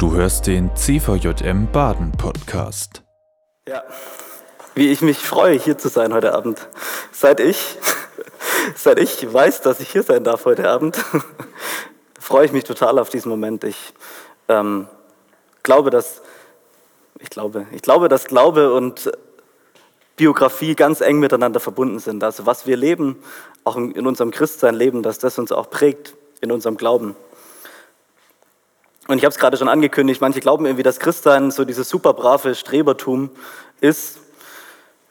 Du hörst den CVJM Baden Podcast. Ja, wie ich mich freue, hier zu sein heute Abend. Seit ich, seit ich weiß, dass ich hier sein darf heute Abend, freue ich mich total auf diesen Moment. Ich ähm, glaube, dass ich glaube, ich glaube, dass Glaube und Biografie ganz eng miteinander verbunden sind. Also was wir leben, auch in unserem Christsein leben, dass das uns auch prägt in unserem Glauben. Und ich habe es gerade schon angekündigt, manche glauben irgendwie, dass Christsein so dieses super brave Strebertum ist.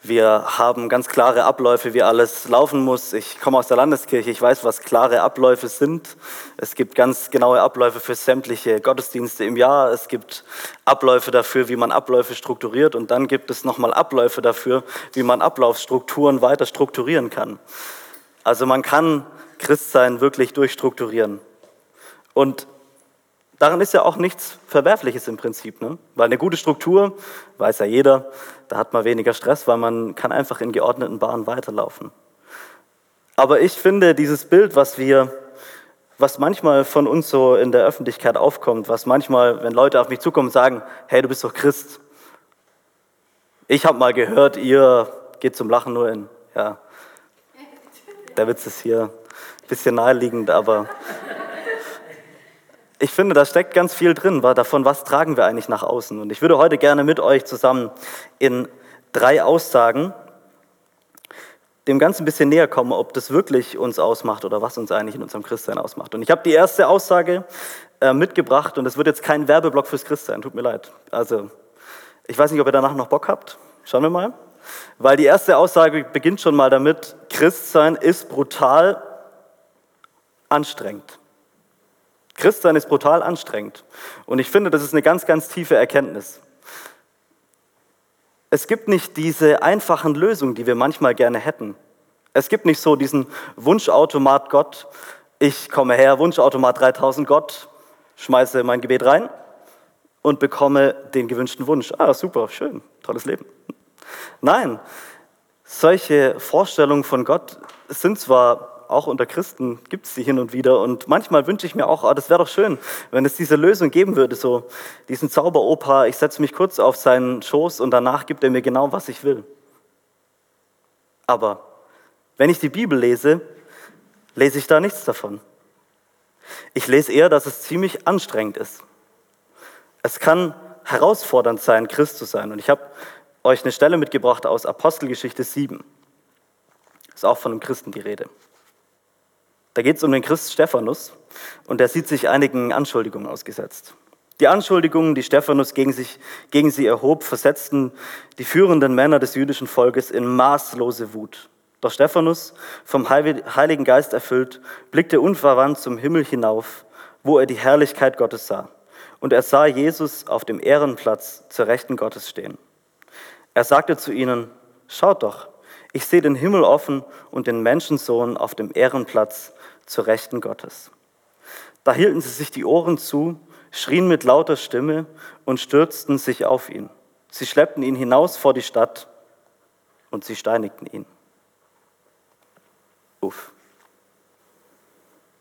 Wir haben ganz klare Abläufe, wie alles laufen muss. Ich komme aus der Landeskirche, ich weiß, was klare Abläufe sind. Es gibt ganz genaue Abläufe für sämtliche Gottesdienste im Jahr. Es gibt Abläufe dafür, wie man Abläufe strukturiert. Und dann gibt es nochmal Abläufe dafür, wie man Ablaufstrukturen weiter strukturieren kann. Also man kann Christsein wirklich durchstrukturieren. Und daran ist ja auch nichts Verwerfliches im Prinzip. Ne? Weil eine gute Struktur, weiß ja jeder, da hat man weniger Stress, weil man kann einfach in geordneten Bahnen weiterlaufen. Aber ich finde dieses Bild, was wir, was manchmal von uns so in der Öffentlichkeit aufkommt, was manchmal, wenn Leute auf mich zukommen sagen, hey, du bist doch Christ. Ich habe mal gehört, ihr geht zum Lachen nur in. Ja, der Witz ist hier ein bisschen naheliegend, aber ich finde, da steckt ganz viel drin, war davon, was tragen wir eigentlich nach außen. Und ich würde heute gerne mit euch zusammen in drei Aussagen dem Ganzen ein bisschen näher kommen, ob das wirklich uns ausmacht oder was uns eigentlich in unserem Christsein ausmacht. Und ich habe die erste Aussage äh, mitgebracht und es wird jetzt kein Werbeblock fürs Christsein, tut mir leid. Also, ich weiß nicht, ob ihr danach noch Bock habt. Schauen wir mal. Weil die erste Aussage beginnt schon mal damit, Christsein ist brutal anstrengend. Christsein ist brutal anstrengend. Und ich finde, das ist eine ganz, ganz tiefe Erkenntnis. Es gibt nicht diese einfachen Lösungen, die wir manchmal gerne hätten. Es gibt nicht so diesen Wunschautomat Gott. Ich komme her, Wunschautomat 3000 Gott, schmeiße mein Gebet rein und bekomme den gewünschten Wunsch. Ah, super, schön, tolles Leben. Nein, solche Vorstellungen von Gott sind zwar auch unter Christen gibt es die hin und wieder. Und manchmal wünsche ich mir auch, oh, das wäre doch schön, wenn es diese Lösung geben würde, so diesen Zauberopa, ich setze mich kurz auf seinen Schoß und danach gibt er mir genau, was ich will. Aber wenn ich die Bibel lese, lese ich da nichts davon. Ich lese eher, dass es ziemlich anstrengend ist. Es kann herausfordernd sein, Christ zu sein. Und ich habe euch eine Stelle mitgebracht aus Apostelgeschichte 7. Ist auch von einem Christen die Rede. Da geht es um den Christ Stephanus und der sieht sich einigen Anschuldigungen ausgesetzt. Die Anschuldigungen, die Stephanus gegen, sich, gegen sie erhob, versetzten die führenden Männer des jüdischen Volkes in maßlose Wut. Doch Stephanus, vom Heiligen Geist erfüllt, blickte unverwandt zum Himmel hinauf, wo er die Herrlichkeit Gottes sah. Und er sah Jesus auf dem Ehrenplatz zur Rechten Gottes stehen. Er sagte zu ihnen, schaut doch, ich sehe den Himmel offen und den Menschensohn auf dem Ehrenplatz zur Rechten Gottes. Da hielten sie sich die Ohren zu, schrien mit lauter Stimme und stürzten sich auf ihn. Sie schleppten ihn hinaus vor die Stadt und sie steinigten ihn. Uff.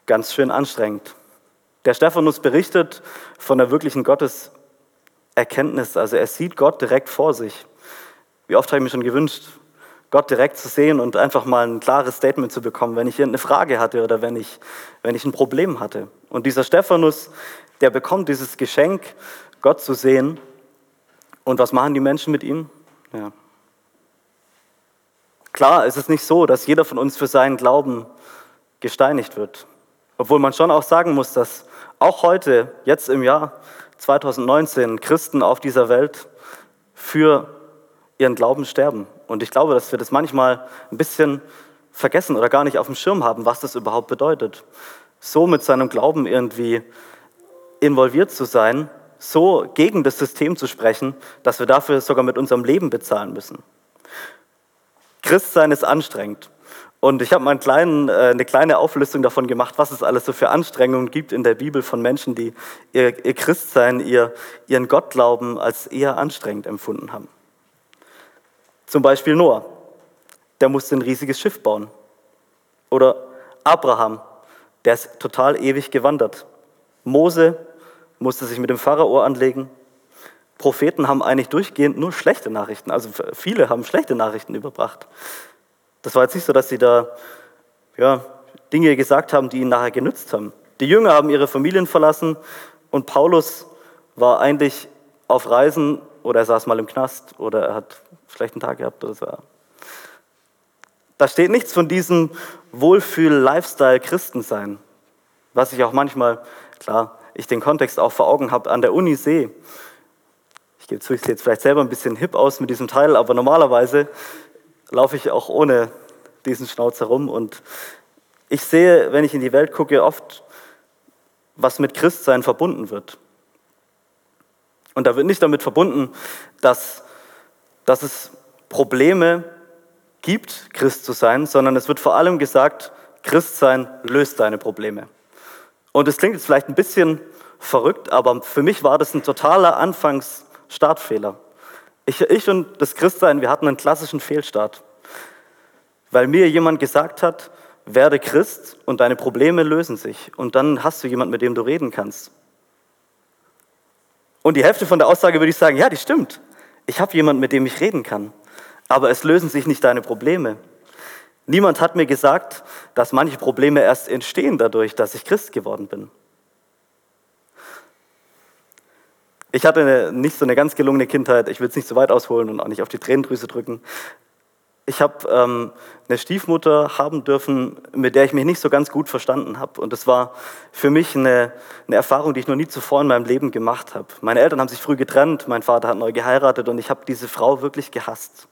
Ganz schön anstrengend. Der Stephanus berichtet von der wirklichen Gotteserkenntnis. Also er sieht Gott direkt vor sich. Wie oft habe ich mir schon gewünscht, Gott direkt zu sehen und einfach mal ein klares Statement zu bekommen, wenn ich eine Frage hatte oder wenn ich, wenn ich ein Problem hatte. Und dieser Stephanus, der bekommt dieses Geschenk, Gott zu sehen. Und was machen die Menschen mit ihm? Ja. Klar, es ist nicht so, dass jeder von uns für seinen Glauben gesteinigt wird. Obwohl man schon auch sagen muss, dass auch heute, jetzt im Jahr 2019, Christen auf dieser Welt für ihren Glauben sterben. Und ich glaube, dass wir das manchmal ein bisschen vergessen oder gar nicht auf dem Schirm haben, was das überhaupt bedeutet. So mit seinem Glauben irgendwie involviert zu sein, so gegen das System zu sprechen, dass wir dafür sogar mit unserem Leben bezahlen müssen. Christsein ist anstrengend. Und ich habe mal kleinen, äh, eine kleine Auflistung davon gemacht, was es alles so für Anstrengungen gibt in der Bibel von Menschen, die ihr, Christsein, ihr, ihren Gottglauben als eher anstrengend empfunden haben. Zum Beispiel Noah, der musste ein riesiges Schiff bauen. Oder Abraham, der ist total ewig gewandert. Mose musste sich mit dem Pharao anlegen. Propheten haben eigentlich durchgehend nur schlechte Nachrichten, also viele haben schlechte Nachrichten überbracht. Das war jetzt nicht so, dass sie da ja, Dinge gesagt haben, die ihnen nachher genützt haben. Die Jünger haben ihre Familien verlassen und Paulus war eigentlich auf Reisen oder er saß mal im Knast oder er hat einen schlechten Tag gehabt oder so. Da steht nichts von diesem Wohlfühl-Lifestyle-Christen sein, was ich auch manchmal, klar, ich den Kontext auch vor Augen habe, an der Uni sehe. Ich gebe zu, ich sehe jetzt vielleicht selber ein bisschen hip aus mit diesem Teil, aber normalerweise laufe ich auch ohne diesen Schnauz herum und ich sehe, wenn ich in die Welt gucke, oft, was mit Christsein verbunden wird. Und da wird nicht damit verbunden, dass, dass es Probleme gibt, Christ zu sein, sondern es wird vor allem gesagt, Christsein löst deine Probleme. Und es klingt jetzt vielleicht ein bisschen verrückt, aber für mich war das ein totaler Anfangsstartfehler. Ich, ich und das Christsein, wir hatten einen klassischen Fehlstart, weil mir jemand gesagt hat, werde Christ und deine Probleme lösen sich. Und dann hast du jemanden, mit dem du reden kannst. Und die Hälfte von der Aussage würde ich sagen, ja, die stimmt. Ich habe jemanden, mit dem ich reden kann. Aber es lösen sich nicht deine Probleme. Niemand hat mir gesagt, dass manche Probleme erst entstehen dadurch, dass ich Christ geworden bin. Ich hatte eine, nicht so eine ganz gelungene Kindheit. Ich will es nicht so weit ausholen und auch nicht auf die Tränendrüse drücken. Ich habe ähm, eine Stiefmutter haben dürfen, mit der ich mich nicht so ganz gut verstanden habe. Und das war für mich eine, eine Erfahrung, die ich noch nie zuvor in meinem Leben gemacht habe. Meine Eltern haben sich früh getrennt, mein Vater hat neu geheiratet und ich habe diese Frau wirklich gehasst.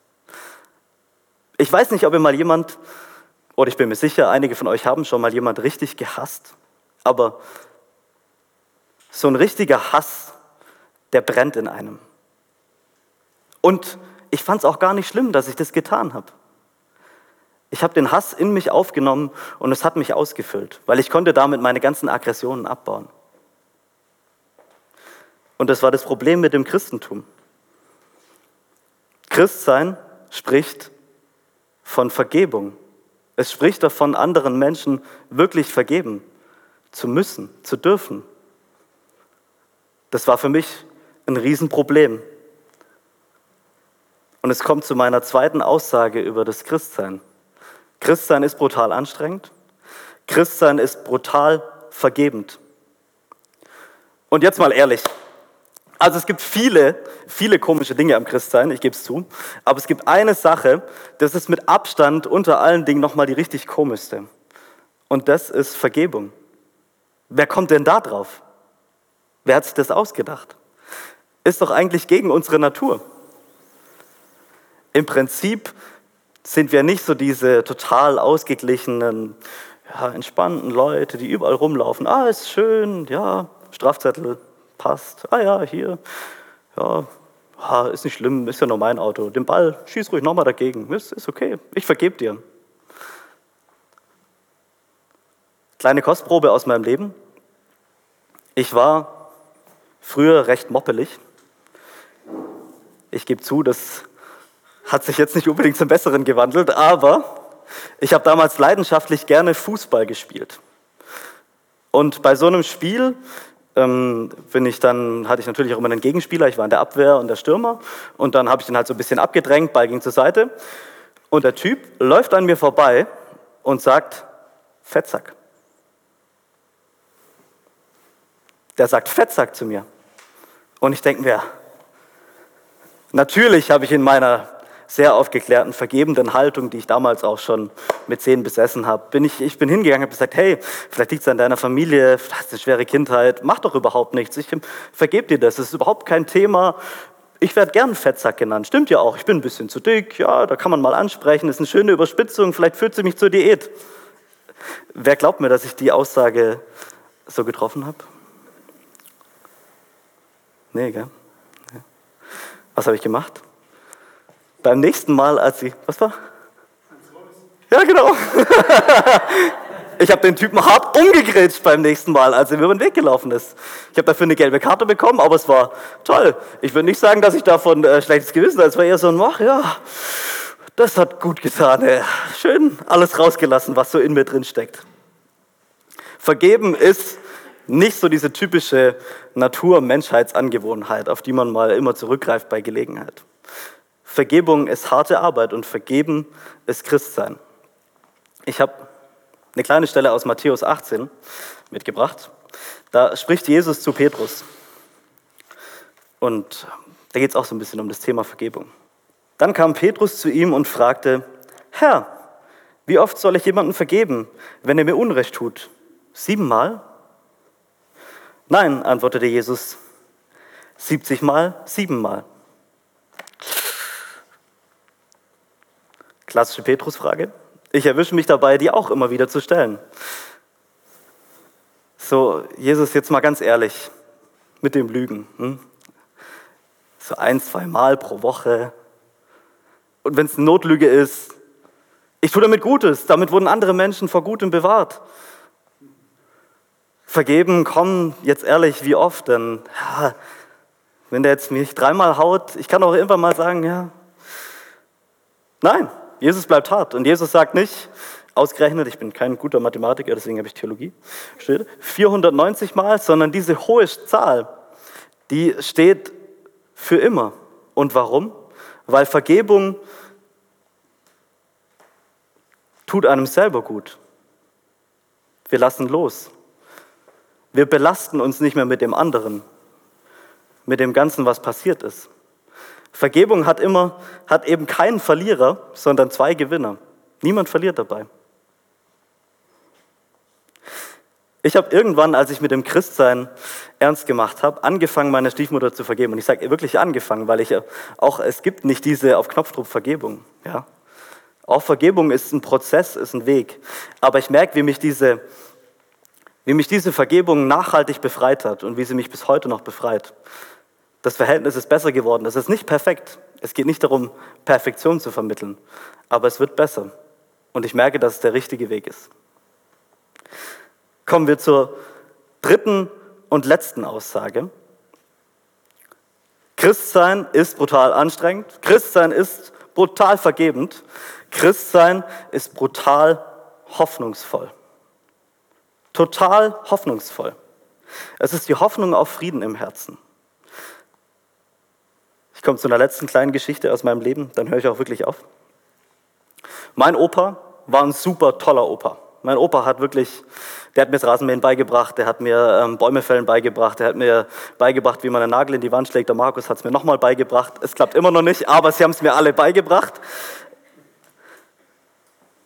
Ich weiß nicht, ob ihr mal jemand, oder ich bin mir sicher, einige von euch haben schon mal jemand richtig gehasst, aber so ein richtiger Hass, der brennt in einem. Und ich fand es auch gar nicht schlimm, dass ich das getan habe. Ich habe den Hass in mich aufgenommen und es hat mich ausgefüllt, weil ich konnte damit meine ganzen Aggressionen abbauen. Und das war das Problem mit dem Christentum. Christsein spricht von Vergebung. Es spricht davon, anderen Menschen wirklich vergeben zu müssen, zu dürfen. Das war für mich ein Riesenproblem. Und es kommt zu meiner zweiten Aussage über das Christsein. Christsein ist brutal anstrengend. Christsein ist brutal vergebend. Und jetzt mal ehrlich. Also es gibt viele, viele komische Dinge am Christsein, ich gebe es zu. Aber es gibt eine Sache, das ist mit Abstand unter allen Dingen nochmal die richtig komischste. Und das ist Vergebung. Wer kommt denn da drauf? Wer hat sich das ausgedacht? Ist doch eigentlich gegen unsere Natur. Im Prinzip sind wir nicht so diese total ausgeglichenen, ja, entspannten Leute, die überall rumlaufen. Ah, ist schön, ja, Strafzettel passt. Ah ja, hier, ja, ah, ist nicht schlimm, ist ja nur mein Auto. Den Ball, schieß ruhig nochmal dagegen, ist, ist okay, ich vergebe dir. Kleine Kostprobe aus meinem Leben. Ich war früher recht moppelig. Ich gebe zu, das hat sich jetzt nicht unbedingt zum Besseren gewandelt, aber ich habe damals leidenschaftlich gerne Fußball gespielt. Und bei so einem Spiel ähm, bin ich dann, hatte ich natürlich auch immer einen Gegenspieler, ich war in der Abwehr und der Stürmer und dann habe ich den halt so ein bisschen abgedrängt, Ball ging zur Seite und der Typ läuft an mir vorbei und sagt, Fettsack. Der sagt Fettsack zu mir. Und ich denke mir, natürlich habe ich in meiner sehr aufgeklärten, vergebenden Haltung, die ich damals auch schon mit zehn besessen habe, bin ich, ich bin hingegangen und habe gesagt, hey, vielleicht liegt es an deiner Familie, du hast eine schwere Kindheit, mach doch überhaupt nichts, ich vergebe dir das, es ist überhaupt kein Thema. Ich werde gern Fettsack genannt, stimmt ja auch, ich bin ein bisschen zu dick, ja, da kann man mal ansprechen, das ist eine schöne Überspitzung, vielleicht führt sie mich zur Diät. Wer glaubt mir, dass ich die Aussage so getroffen habe? Nee, gell? Was habe ich gemacht? Beim nächsten Mal, als sie, was war? Ja, genau. Ich habe den Typen hart umgegrätscht beim nächsten Mal, als er mir über den Weg gelaufen ist. Ich habe dafür eine gelbe Karte bekommen, aber es war toll. Ich würde nicht sagen, dass ich davon äh, schlechtes Gewissen hatte. Es war eher so ein, ach ja, das hat gut getan. Ey. Schön alles rausgelassen, was so in mir drin steckt. Vergeben ist nicht so diese typische Natur-Menschheitsangewohnheit, auf die man mal immer zurückgreift bei Gelegenheit. Vergebung ist harte Arbeit und vergeben ist Christsein. Ich habe eine kleine Stelle aus Matthäus 18 mitgebracht. Da spricht Jesus zu Petrus. Und da geht es auch so ein bisschen um das Thema Vergebung. Dann kam Petrus zu ihm und fragte, Herr, wie oft soll ich jemandem vergeben, wenn er mir Unrecht tut? Siebenmal? Nein, antwortete Jesus, siebzigmal, siebenmal. Klassische Petrus-Frage. Ich erwische mich dabei, die auch immer wieder zu stellen. So, Jesus, jetzt mal ganz ehrlich, mit dem Lügen. Hm? So ein, zwei Mal pro Woche. Und wenn es eine Notlüge ist, ich tue damit Gutes. Damit wurden andere Menschen vor Gutem bewahrt. Vergeben, komm, jetzt ehrlich, wie oft? Denn ja, wenn der jetzt mich dreimal haut, ich kann auch irgendwann mal sagen, ja. Nein, Jesus bleibt hart. Und Jesus sagt nicht, ausgerechnet, ich bin kein guter Mathematiker, deswegen habe ich Theologie, steht 490 Mal, sondern diese hohe Zahl, die steht für immer. Und warum? Weil Vergebung tut einem selber gut. Wir lassen los. Wir belasten uns nicht mehr mit dem anderen, mit dem Ganzen, was passiert ist. Vergebung hat immer, hat eben keinen Verlierer, sondern zwei Gewinner. Niemand verliert dabei. Ich habe irgendwann, als ich mit dem Christsein ernst gemacht habe, angefangen, meine Stiefmutter zu vergeben. Und ich sage wirklich angefangen, weil ich auch, es gibt nicht diese auf Knopfdruck Vergebung. Ja? Auch Vergebung ist ein Prozess, ist ein Weg. Aber ich merke, wie mich diese, wie mich diese Vergebung nachhaltig befreit hat und wie sie mich bis heute noch befreit. Das Verhältnis ist besser geworden. Es ist nicht perfekt. Es geht nicht darum, Perfektion zu vermitteln. Aber es wird besser. Und ich merke, dass es der richtige Weg ist. Kommen wir zur dritten und letzten Aussage. Christsein ist brutal anstrengend. Christsein ist brutal vergebend. Christsein ist brutal hoffnungsvoll. Total hoffnungsvoll. Es ist die Hoffnung auf Frieden im Herzen. Ich komme zu einer letzten kleinen Geschichte aus meinem Leben, dann höre ich auch wirklich auf. Mein Opa war ein super toller Opa. Mein Opa hat wirklich, der hat mir das Rasenmähen beigebracht, der hat mir ähm, Bäume fällen beigebracht, der hat mir beigebracht, wie man einen Nagel in die Wand schlägt. Der Markus hat es mir nochmal beigebracht. Es klappt immer noch nicht, aber sie haben es mir alle beigebracht.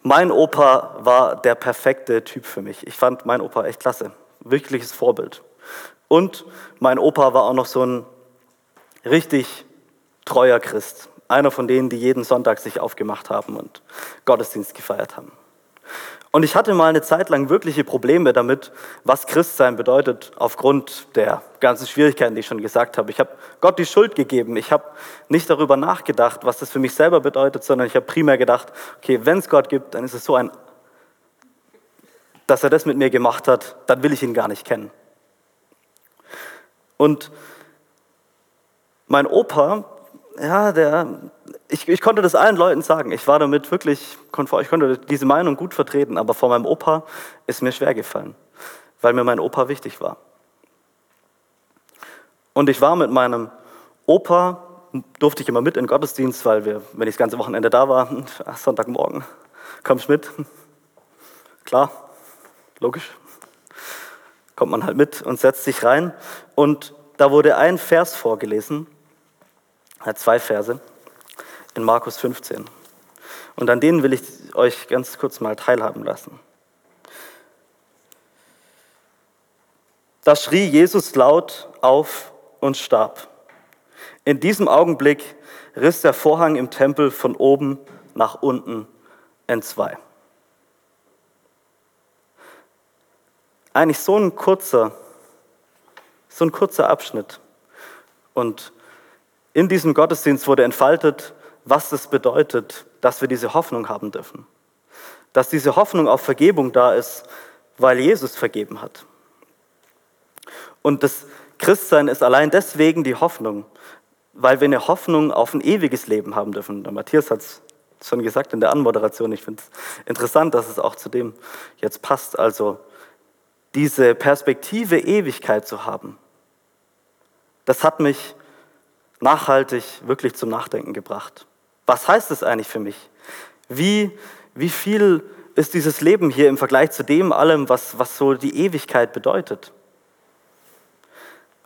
Mein Opa war der perfekte Typ für mich. Ich fand meinen Opa echt klasse. Wirkliches Vorbild. Und mein Opa war auch noch so ein richtig treuer Christ. Einer von denen, die jeden Sonntag sich aufgemacht haben und Gottesdienst gefeiert haben. Und ich hatte mal eine Zeit lang wirkliche Probleme damit, was Christsein bedeutet, aufgrund der ganzen Schwierigkeiten, die ich schon gesagt habe. Ich habe Gott die Schuld gegeben. Ich habe nicht darüber nachgedacht, was das für mich selber bedeutet, sondern ich habe primär gedacht, okay, wenn es Gott gibt, dann ist es so ein, dass er das mit mir gemacht hat, dann will ich ihn gar nicht kennen. Und mein Opa, ja, der, ich, ich konnte das allen Leuten sagen. Ich war damit wirklich konform. Ich konnte diese Meinung gut vertreten, aber vor meinem Opa ist mir schwer gefallen, weil mir mein Opa wichtig war. Und ich war mit meinem Opa, durfte ich immer mit in den Gottesdienst, weil wir, wenn ich das ganze Wochenende da war, Sonntagmorgen, kommst mit? Klar, logisch. Kommt man halt mit und setzt sich rein. Und da wurde ein Vers vorgelesen, zwei Verse in Markus 15. Und an denen will ich euch ganz kurz mal teilhaben lassen. Da schrie Jesus laut auf und starb. In diesem Augenblick riss der Vorhang im Tempel von oben nach unten entzwei. Eigentlich so ein kurzer, so ein kurzer Abschnitt. Und in diesem Gottesdienst wurde entfaltet, was es bedeutet, dass wir diese Hoffnung haben dürfen. Dass diese Hoffnung auf Vergebung da ist, weil Jesus vergeben hat. Und das Christsein ist allein deswegen die Hoffnung, weil wir eine Hoffnung auf ein ewiges Leben haben dürfen. Der Matthias hat es schon gesagt in der Anmoderation. Ich finde es interessant, dass es auch zu dem jetzt passt. Also diese Perspektive Ewigkeit zu haben, das hat mich nachhaltig wirklich zum Nachdenken gebracht. Was heißt es eigentlich für mich? Wie, wie viel ist dieses Leben hier im Vergleich zu dem allem, was, was so die Ewigkeit bedeutet?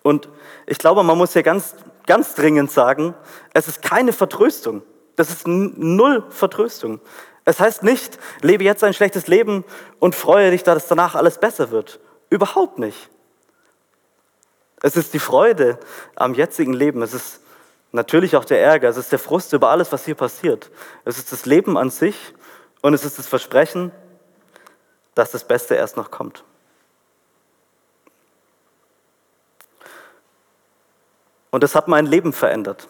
Und ich glaube, man muss hier ganz, ganz dringend sagen, es ist keine Vertröstung. Das ist null Vertröstung. Es heißt nicht, lebe jetzt ein schlechtes Leben und freue dich, dass danach alles besser wird. Überhaupt nicht. Es ist die Freude am jetzigen Leben. Es ist natürlich auch der Ärger. Es ist der Frust über alles, was hier passiert. Es ist das Leben an sich und es ist das Versprechen, dass das Beste erst noch kommt. Und das hat mein Leben verändert.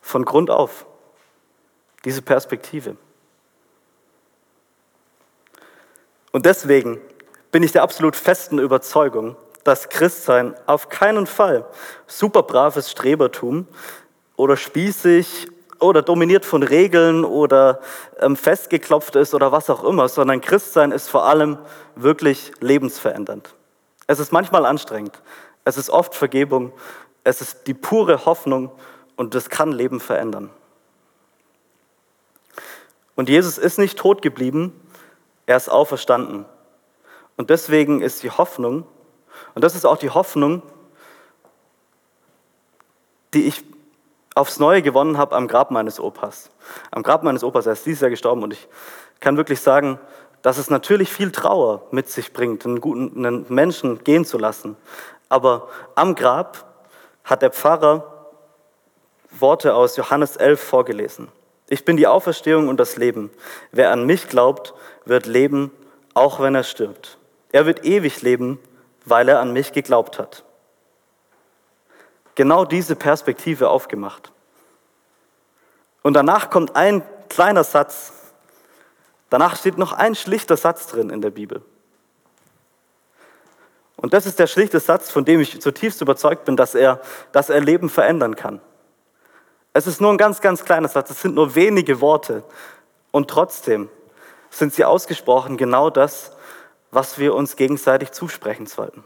Von Grund auf. Diese Perspektive. Und deswegen bin ich der absolut festen Überzeugung, dass Christsein auf keinen Fall super braves Strebertum oder spießig oder dominiert von Regeln oder ähm, festgeklopft ist oder was auch immer, sondern Christsein ist vor allem wirklich lebensverändernd. Es ist manchmal anstrengend, es ist oft Vergebung, es ist die pure Hoffnung und das kann Leben verändern. Und Jesus ist nicht tot geblieben, er ist auferstanden. Und deswegen ist die Hoffnung, und das ist auch die Hoffnung, die ich aufs Neue gewonnen habe am Grab meines Opas. Am Grab meines Opas, er ist dieses Jahr gestorben und ich kann wirklich sagen, dass es natürlich viel Trauer mit sich bringt, einen guten einen Menschen gehen zu lassen. Aber am Grab hat der Pfarrer Worte aus Johannes 11 vorgelesen. Ich bin die Auferstehung und das Leben. Wer an mich glaubt, wird leben, auch wenn er stirbt. Er wird ewig leben, weil er an mich geglaubt hat. Genau diese Perspektive aufgemacht. Und danach kommt ein kleiner Satz. Danach steht noch ein schlichter Satz drin in der Bibel. Und das ist der schlichte Satz, von dem ich zutiefst überzeugt bin, dass er, dass er Leben verändern kann. Es ist nur ein ganz, ganz kleiner Satz, es sind nur wenige Worte. Und trotzdem sind sie ausgesprochen genau das, was wir uns gegenseitig zusprechen sollten.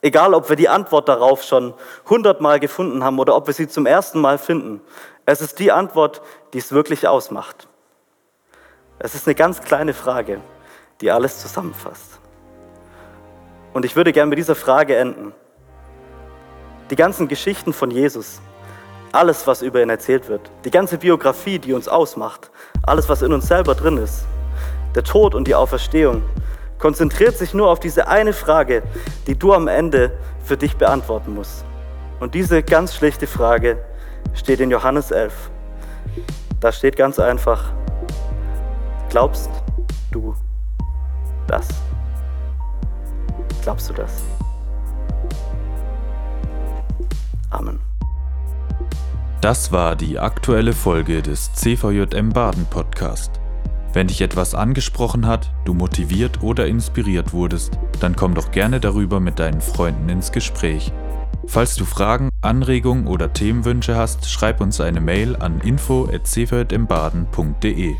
Egal, ob wir die Antwort darauf schon hundertmal gefunden haben oder ob wir sie zum ersten Mal finden, es ist die Antwort, die es wirklich ausmacht. Es ist eine ganz kleine Frage, die alles zusammenfasst. Und ich würde gerne mit dieser Frage enden. Die ganzen Geschichten von Jesus, alles, was über ihn erzählt wird, die ganze Biografie, die uns ausmacht, alles, was in uns selber drin ist, der Tod und die Auferstehung, konzentriert sich nur auf diese eine Frage, die du am Ende für dich beantworten musst. Und diese ganz schlichte Frage steht in Johannes 11. Da steht ganz einfach, glaubst du das? Glaubst du das? Amen. Das war die aktuelle Folge des CVJM Baden Podcast. Wenn dich etwas angesprochen hat, du motiviert oder inspiriert wurdest, dann komm doch gerne darüber mit deinen Freunden ins Gespräch. Falls du Fragen, Anregungen oder Themenwünsche hast, schreib uns eine Mail an info@cvjmbaden.de.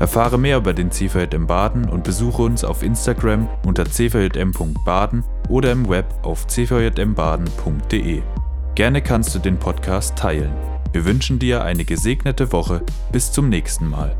Erfahre mehr über den CVJM Baden und besuche uns auf Instagram unter cvjm.baden oder im Web auf cvjmbaden.de. Gerne kannst du den Podcast teilen. Wir wünschen dir eine gesegnete Woche. Bis zum nächsten Mal.